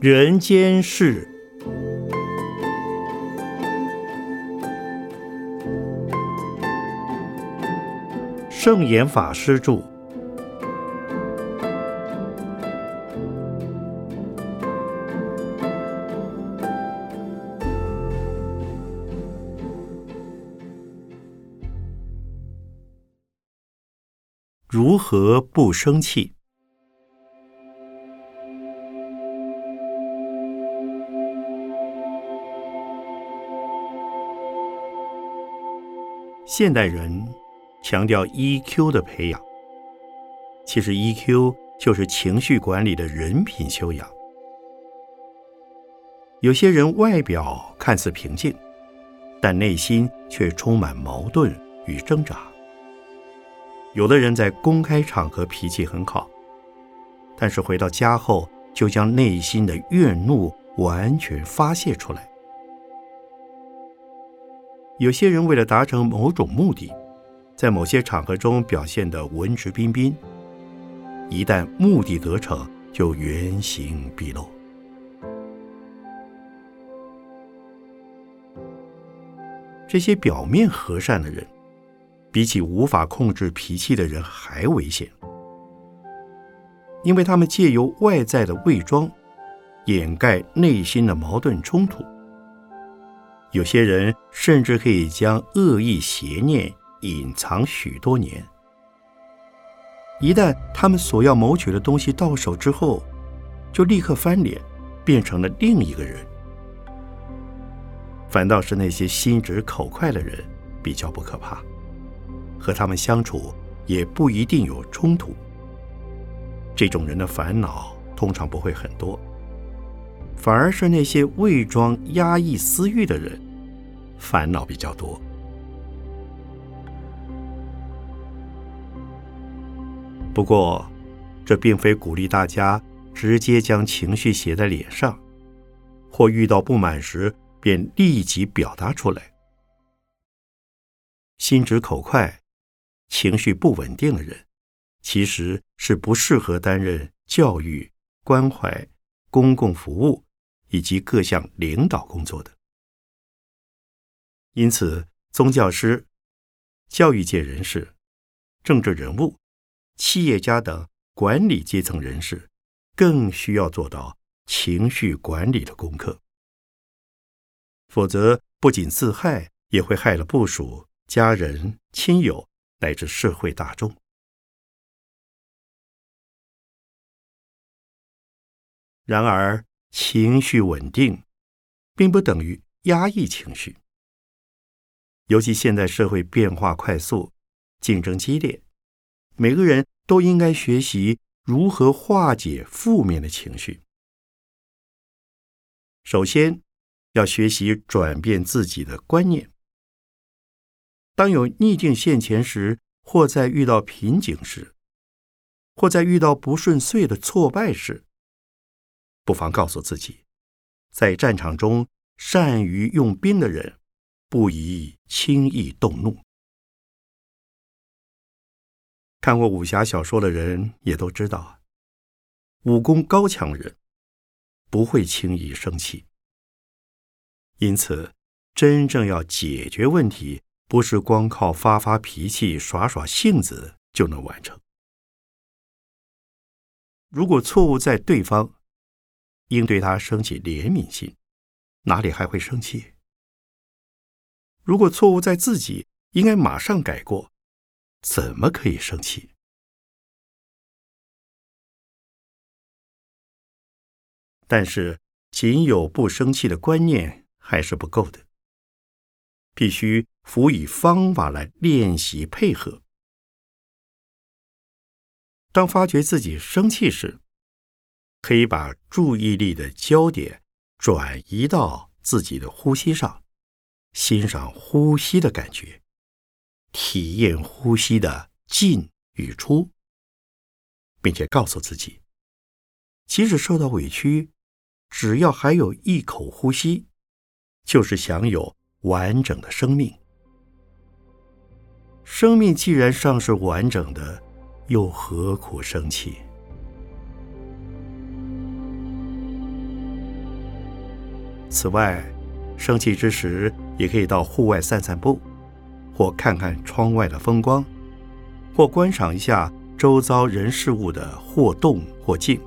人间事。圣严法师著。如何不生气？现代人强调 EQ 的培养，其实 EQ 就是情绪管理的人品修养。有些人外表看似平静，但内心却充满矛盾与挣扎。有的人在公开场合脾气很好，但是回到家后就将内心的怨怒完全发泄出来。有些人为了达成某种目的，在某些场合中表现得文质彬彬，一旦目的得逞，就原形毕露。这些表面和善的人。比起无法控制脾气的人还危险，因为他们借由外在的伪装，掩盖内心的矛盾冲突。有些人甚至可以将恶意邪念隐藏许多年。一旦他们所要谋取的东西到手之后，就立刻翻脸，变成了另一个人。反倒是那些心直口快的人比较不可怕。和他们相处也不一定有冲突。这种人的烦恼通常不会很多，反而是那些伪装压抑私欲的人，烦恼比较多。不过，这并非鼓励大家直接将情绪写在脸上，或遇到不满时便立即表达出来。心直口快。情绪不稳定的人，其实是不适合担任教育、关怀、公共服务以及各项领导工作的。因此，宗教师、教育界人士、政治人物、企业家等管理阶层人士，更需要做到情绪管理的功课。否则，不仅自害，也会害了部属、家人、亲友。乃至社会大众。然而，情绪稳定并不等于压抑情绪。尤其现在社会变化快速，竞争激烈，每个人都应该学习如何化解负面的情绪。首先，要学习转变自己的观念。当有逆境现前时，或在遇到瓶颈时，或在遇到不顺遂的挫败时，不妨告诉自己，在战场中善于用兵的人，不宜轻易动怒。看过武侠小说的人也都知道，武功高强人不会轻易生气。因此，真正要解决问题。不是光靠发发脾气、耍耍性子就能完成。如果错误在对方，应对他升起怜悯心，哪里还会生气？如果错误在自己，应该马上改过，怎么可以生气？但是，仅有不生气的观念还是不够的。必须辅以方法来练习配合。当发觉自己生气时，可以把注意力的焦点转移到自己的呼吸上，欣赏呼吸的感觉，体验呼吸的进与出，并且告诉自己，即使受到委屈，只要还有一口呼吸，就是享有。完整的生命，生命既然尚是完整的，又何苦生气？此外，生气之时也可以到户外散散步，或看看窗外的风光，或观赏一下周遭人事物的或动或静，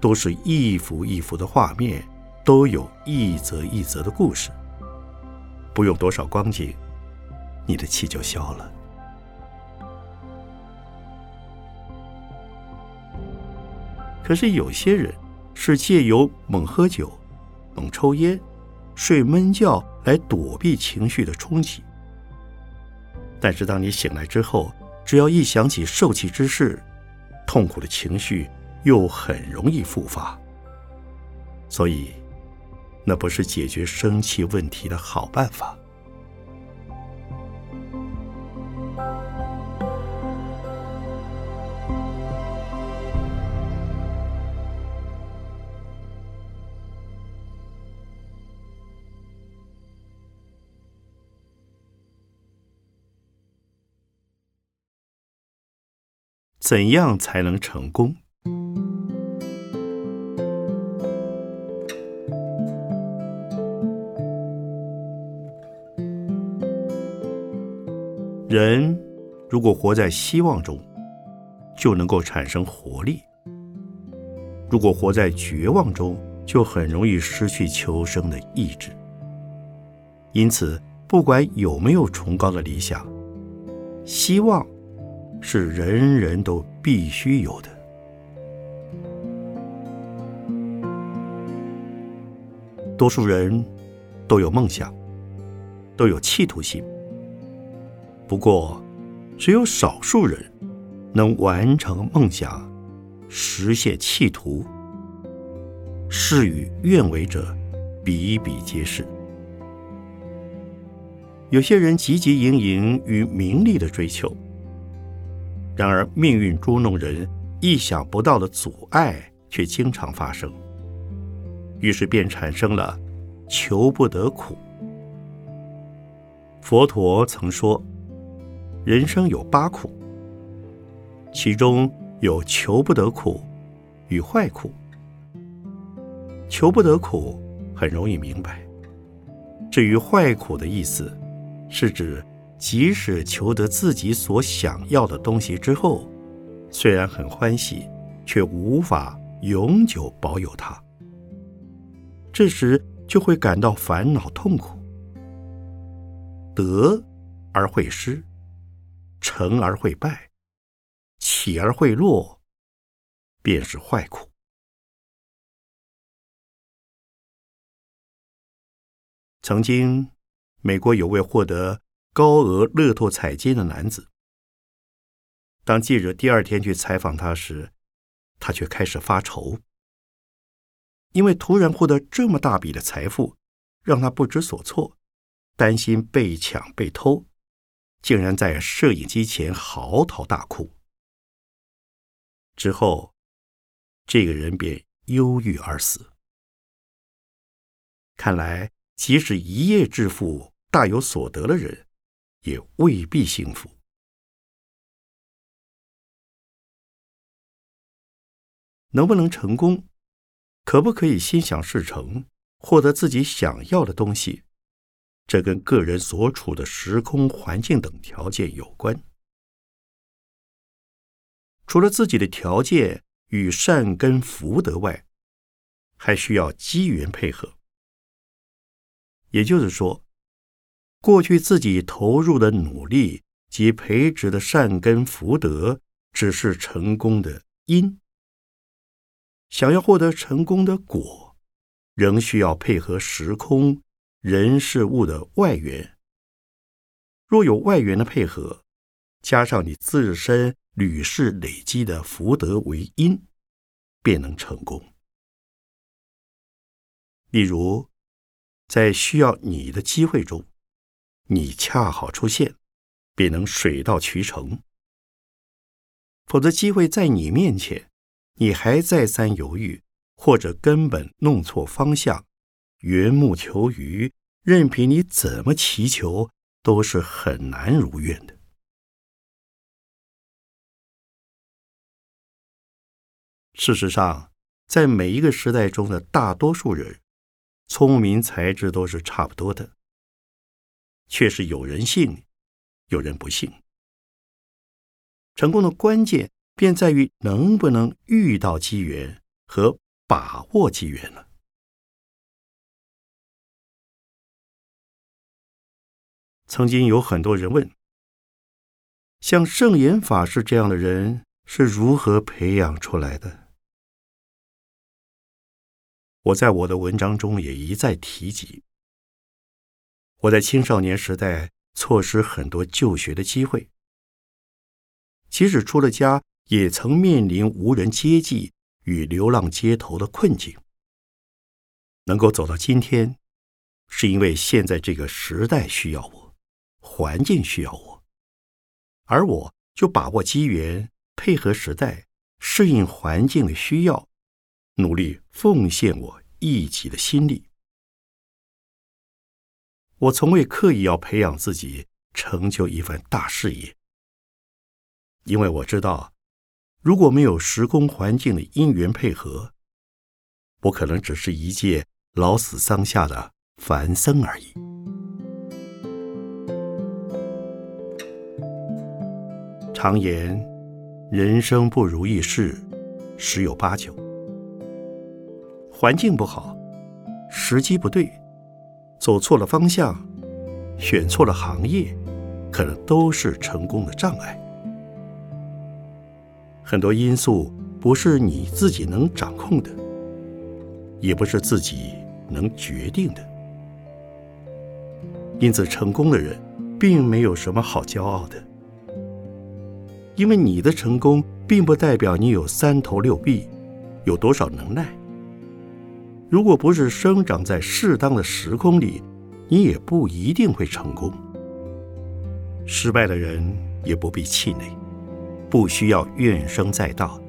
都是一幅一幅的画面，都有一则一则的故事。不用多少光景，你的气就消了。可是有些人是借由猛喝酒、猛抽烟、睡闷觉来躲避情绪的冲击。但是当你醒来之后，只要一想起受气之事，痛苦的情绪又很容易复发。所以，那不是解决生气问题的好办法。怎样才能成功？人如果活在希望中，就能够产生活力；如果活在绝望中，就很容易失去求生的意志。因此，不管有没有崇高的理想，希望。是人人都必须有的。多数人都有梦想，都有企图心。不过，只有少数人能完成梦想，实现企图。事与愿违者比比皆是。有些人汲汲营营于名利的追求。然而，命运捉弄人，意想不到的阻碍却经常发生，于是便产生了求不得苦。佛陀曾说，人生有八苦，其中有求不得苦与坏苦。求不得苦很容易明白，至于坏苦的意思，是指。即使求得自己所想要的东西之后，虽然很欢喜，却无法永久保有它。这时就会感到烦恼痛苦。得而会失，成而会败，起而会落，便是坏苦。曾经，美国有位获得。高额乐透彩金的男子，当记者第二天去采访他时，他却开始发愁，因为突然获得这么大笔的财富，让他不知所措，担心被抢被偷，竟然在摄影机前嚎啕大哭。之后，这个人便忧郁而死。看来，即使一夜致富、大有所得的人，也未必幸福。能不能成功，可不可以心想事成，获得自己想要的东西，这跟个人所处的时空环境等条件有关。除了自己的条件与善根福德外，还需要机缘配合。也就是说。过去自己投入的努力及培植的善根福德，只是成功的因。想要获得成功的果，仍需要配合时空、人事物的外缘。若有外缘的配合，加上你自身屡世累积的福德为因，便能成功。例如，在需要你的机会中。你恰好出现，便能水到渠成；否则，机会在你面前，你还再三犹豫，或者根本弄错方向，缘木求鱼，任凭你怎么祈求，都是很难如愿的。事实上，在每一个时代中的大多数人，聪明才智都是差不多的，却是有人信，有人不信。成功的关键便在于能不能遇到机缘和把握机缘了。曾经有很多人问，像圣严法师这样的人是如何培养出来的？我在我的文章中也一再提及，我在青少年时代错失很多就学的机会，即使出了家，也曾面临无人接济与流浪街头的困境。能够走到今天，是因为现在这个时代需要我。环境需要我，而我就把握机缘，配合时代，适应环境的需要，努力奉献我一己的心力。我从未刻意要培养自己成就一番大事业，因为我知道，如果没有时空环境的因缘配合，我可能只是一介老死桑下的凡僧而已。常言，人生不如意事十有八九。环境不好，时机不对，走错了方向，选错了行业，可能都是成功的障碍。很多因素不是你自己能掌控的，也不是自己能决定的。因此，成功的人并没有什么好骄傲的。因为你的成功，并不代表你有三头六臂，有多少能耐。如果不是生长在适当的时空里，你也不一定会成功。失败的人也不必气馁，不需要怨声载道。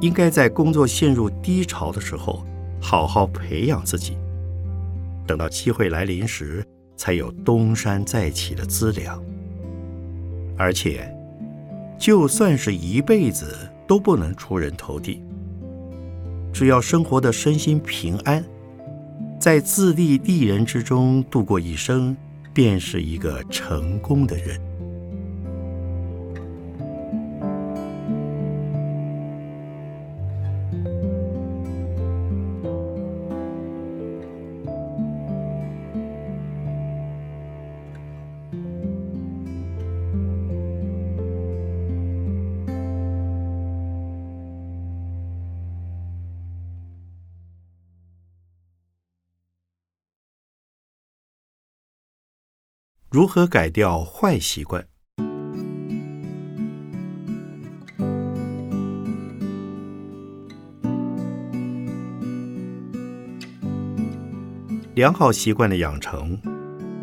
应该在工作陷入低潮的时候，好好培养自己，等到机会来临时，才有东山再起的资粮。而且。就算是一辈子都不能出人头地，只要生活的身心平安，在自立利人之中度过一生，便是一个成功的人。如何改掉坏习惯？良好习惯的养成，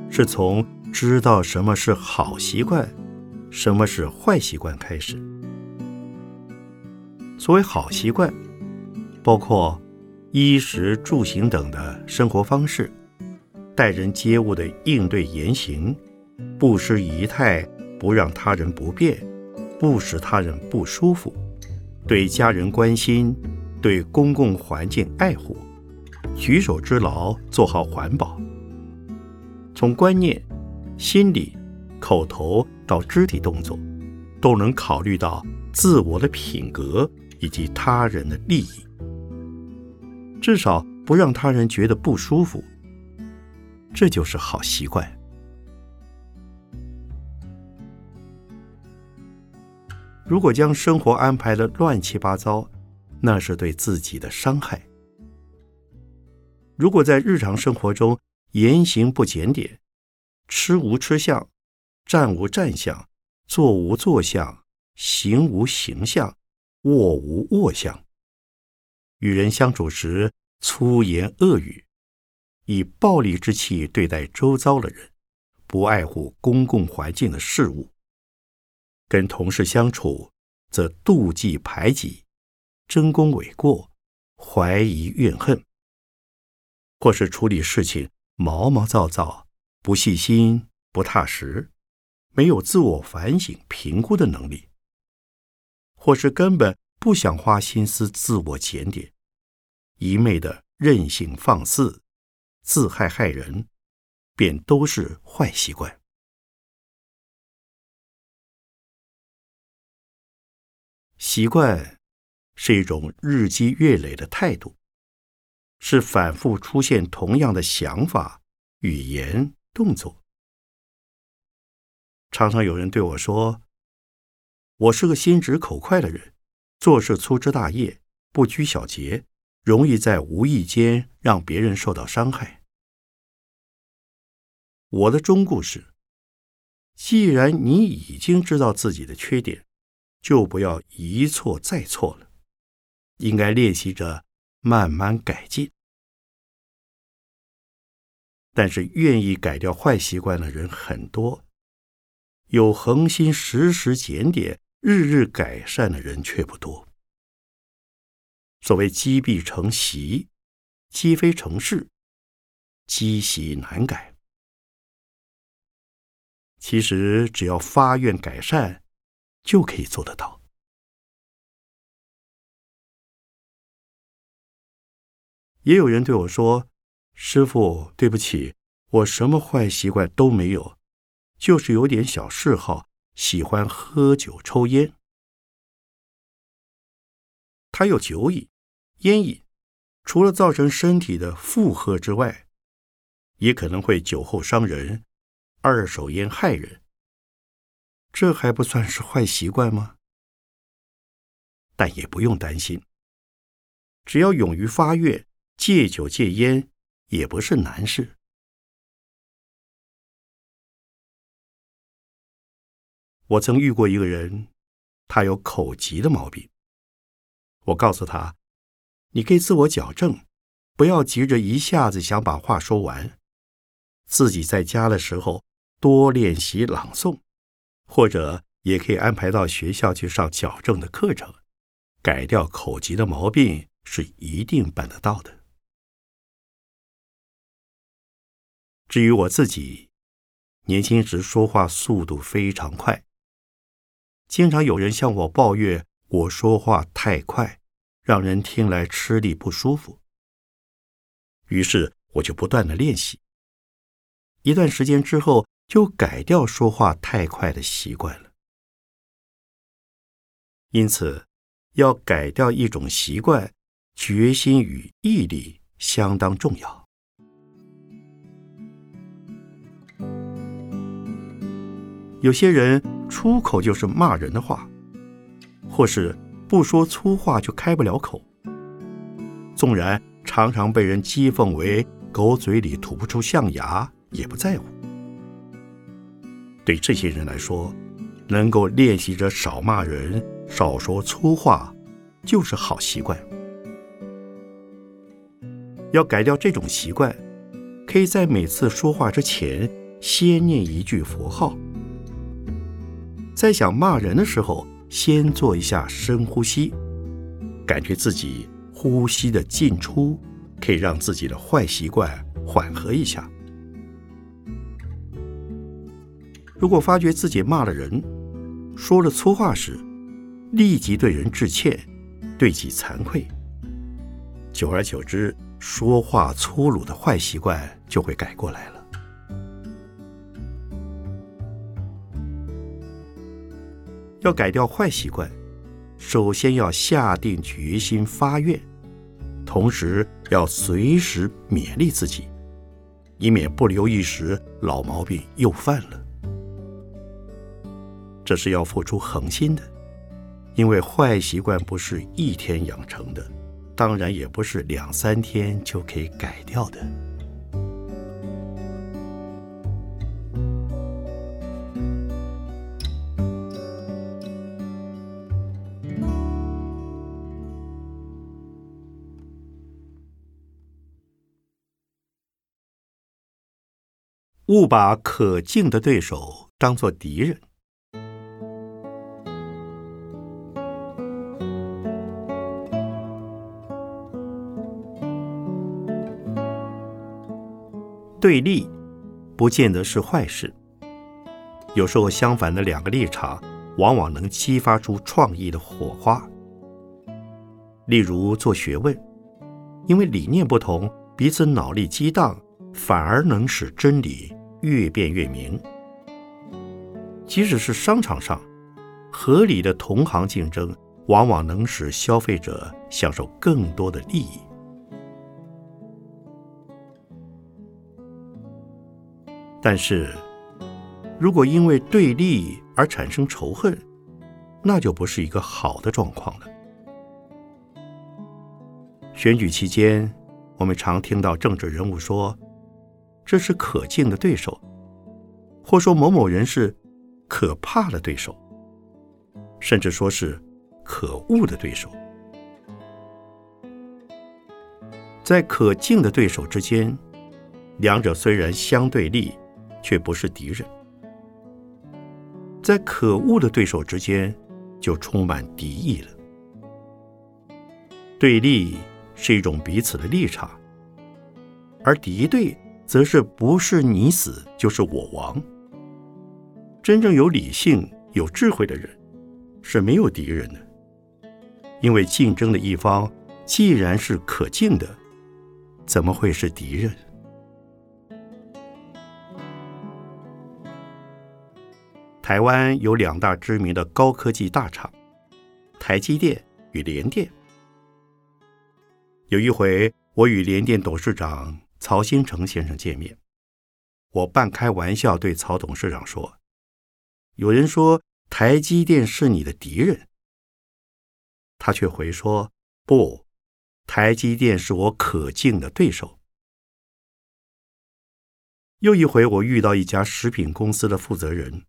是从知道什么是好习惯，什么是坏习惯开始。所谓好习惯，包括衣食住行等的生活方式。待人接物的应对言行，不失仪态，不让他人不便，不使他人不舒服；对家人关心，对公共环境爱护，举手之劳做好环保。从观念、心理、口头到肢体动作，都能考虑到自我的品格以及他人的利益，至少不让他人觉得不舒服。这就是好习惯。如果将生活安排的乱七八糟，那是对自己的伤害。如果在日常生活中言行不检点，吃无吃相，站无站相，坐无坐相，行无行相，卧无卧相，与人相处时粗言恶语。以暴力之气对待周遭的人，不爱护公共环境的事物；跟同事相处，则妒忌排挤、争功诿过、怀疑怨恨，或是处理事情毛毛躁躁、不细心、不踏实，没有自我反省评估的能力；或是根本不想花心思自我检点，一昧的。任性放肆、自害害人，便都是坏习惯。习惯是一种日积月累的态度，是反复出现同样的想法、语言、动作。常常有人对我说：“我是个心直口快的人，做事粗枝大叶，不拘小节，容易在无意间让别人受到伤害。”我的忠告是：既然你已经知道自己的缺点，就不要一错再错了，应该练习着慢慢改进。但是，愿意改掉坏习惯的人很多，有恒心时时检点、日日改善的人却不多。所谓积弊成习，积非成事，积习难改。其实，只要发愿改善。就可以做得到。也有人对我说：“师傅，对不起，我什么坏习惯都没有，就是有点小嗜好，喜欢喝酒抽烟。还有酒瘾、烟瘾，除了造成身体的负荷之外，也可能会酒后伤人，二手烟害人。”这还不算是坏习惯吗？但也不用担心，只要勇于发愿戒酒戒烟，也不是难事。我曾遇过一个人，他有口疾的毛病。我告诉他：“你可以自我矫正，不要急着一下子想把话说完，自己在家的时候多练习朗诵。”或者也可以安排到学校去上矫正的课程，改掉口疾的毛病是一定办得到的。至于我自己，年轻时说话速度非常快，经常有人向我抱怨我说话太快，让人听来吃力不舒服。于是我就不断的练习，一段时间之后。就改掉说话太快的习惯了。因此，要改掉一种习惯，决心与毅力相当重要。有些人出口就是骂人的话，或是不说粗话就开不了口。纵然常常被人讥讽为“狗嘴里吐不出象牙”，也不在乎。对这些人来说，能够练习着少骂人、少说粗话，就是好习惯。要改掉这种习惯，可以在每次说话之前先念一句佛号，在想骂人的时候，先做一下深呼吸，感觉自己呼吸的进出，可以让自己的坏习惯缓和一下。如果发觉自己骂了人，说了粗话时，立即对人致歉，对己惭愧。久而久之，说话粗鲁的坏习惯就会改过来了。要改掉坏习惯，首先要下定决心发愿，同时要随时勉励自己，以免不留意时老毛病又犯了。这是要付出恒心的，因为坏习惯不是一天养成的，当然也不是两三天就可以改掉的。勿把可敬的对手当作敌人。对立不见得是坏事，有时候相反的两个立场，往往能激发出创意的火花。例如做学问，因为理念不同，彼此脑力激荡，反而能使真理越辩越明。即使是商场上，合理的同行竞争，往往能使消费者享受更多的利益。但是，如果因为对立而产生仇恨，那就不是一个好的状况了。选举期间，我们常听到政治人物说：“这是可敬的对手”，或说某某人是可怕的对手，甚至说是可恶的对手。在可敬的对手之间，两者虽然相对立。却不是敌人，在可恶的对手之间，就充满敌意了。对立是一种彼此的立场，而敌对则是不是你死就是我亡。真正有理性、有智慧的人是没有敌人的，因为竞争的一方既然是可敬的，怎么会是敌人？台湾有两大知名的高科技大厂，台积电与联电。有一回，我与联电董事长曹新成先生见面，我半开玩笑对曹董事长说：“有人说台积电是你的敌人。”他却回说：“不，台积电是我可敬的对手。”又一回，我遇到一家食品公司的负责人。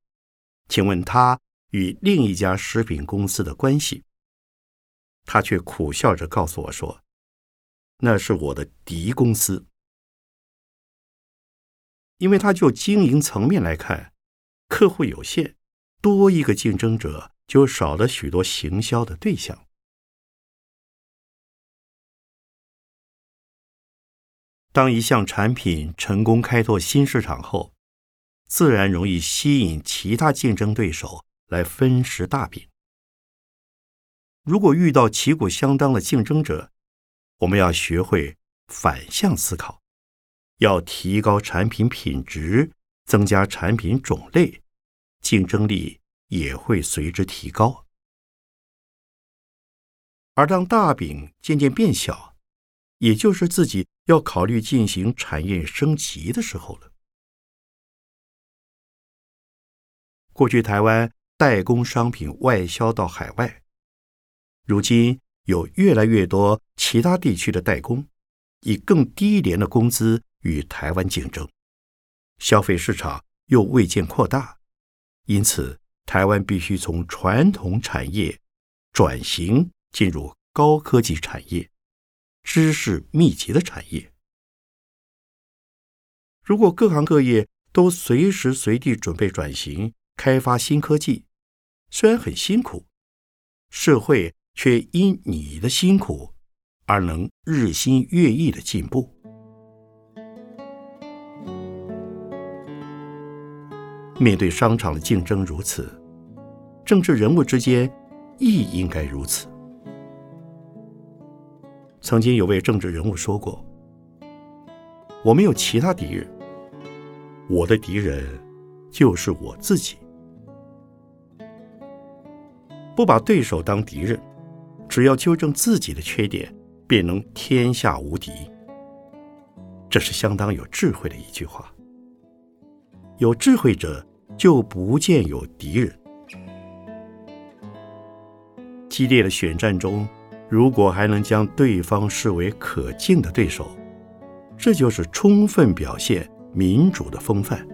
请问他与另一家食品公司的关系？他却苦笑着告诉我说：“那是我的敌公司，因为他就经营层面来看，客户有限，多一个竞争者就少了许多行销的对象。当一项产品成功开拓新市场后。”自然容易吸引其他竞争对手来分食大饼。如果遇到旗鼓相当的竞争者，我们要学会反向思考，要提高产品品质，增加产品种类，竞争力也会随之提高。而当大饼渐渐变小，也就是自己要考虑进行产业升级的时候了。过去台湾代工商品外销到海外，如今有越来越多其他地区的代工，以更低廉的工资与台湾竞争，消费市场又未见扩大，因此台湾必须从传统产业转型进入高科技产业、知识密集的产业。如果各行各业都随时随地准备转型，开发新科技虽然很辛苦，社会却因你的辛苦而能日新月异的进步。面对商场的竞争如此，政治人物之间亦应该如此。曾经有位政治人物说过：“我没有其他敌人，我的敌人就是我自己。”不把对手当敌人，只要纠正自己的缺点，便能天下无敌。这是相当有智慧的一句话。有智慧者就不见有敌人。激烈的选战中，如果还能将对方视为可敬的对手，这就是充分表现民主的风范。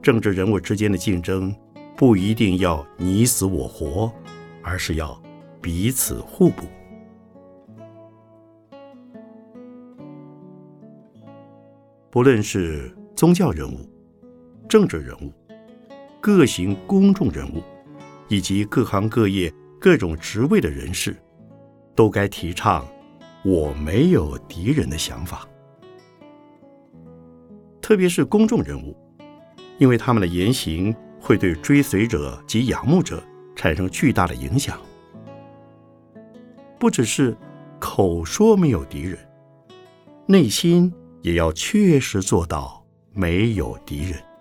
政治人物之间的竞争。不一定要你死我活，而是要彼此互补。不论是宗教人物、政治人物、各型公众人物，以及各行各业各种职位的人士，都该提倡“我没有敌人”的想法。特别是公众人物，因为他们的言行。会对追随者及仰慕者产生巨大的影响。不只是口说没有敌人，内心也要确实做到没有敌人。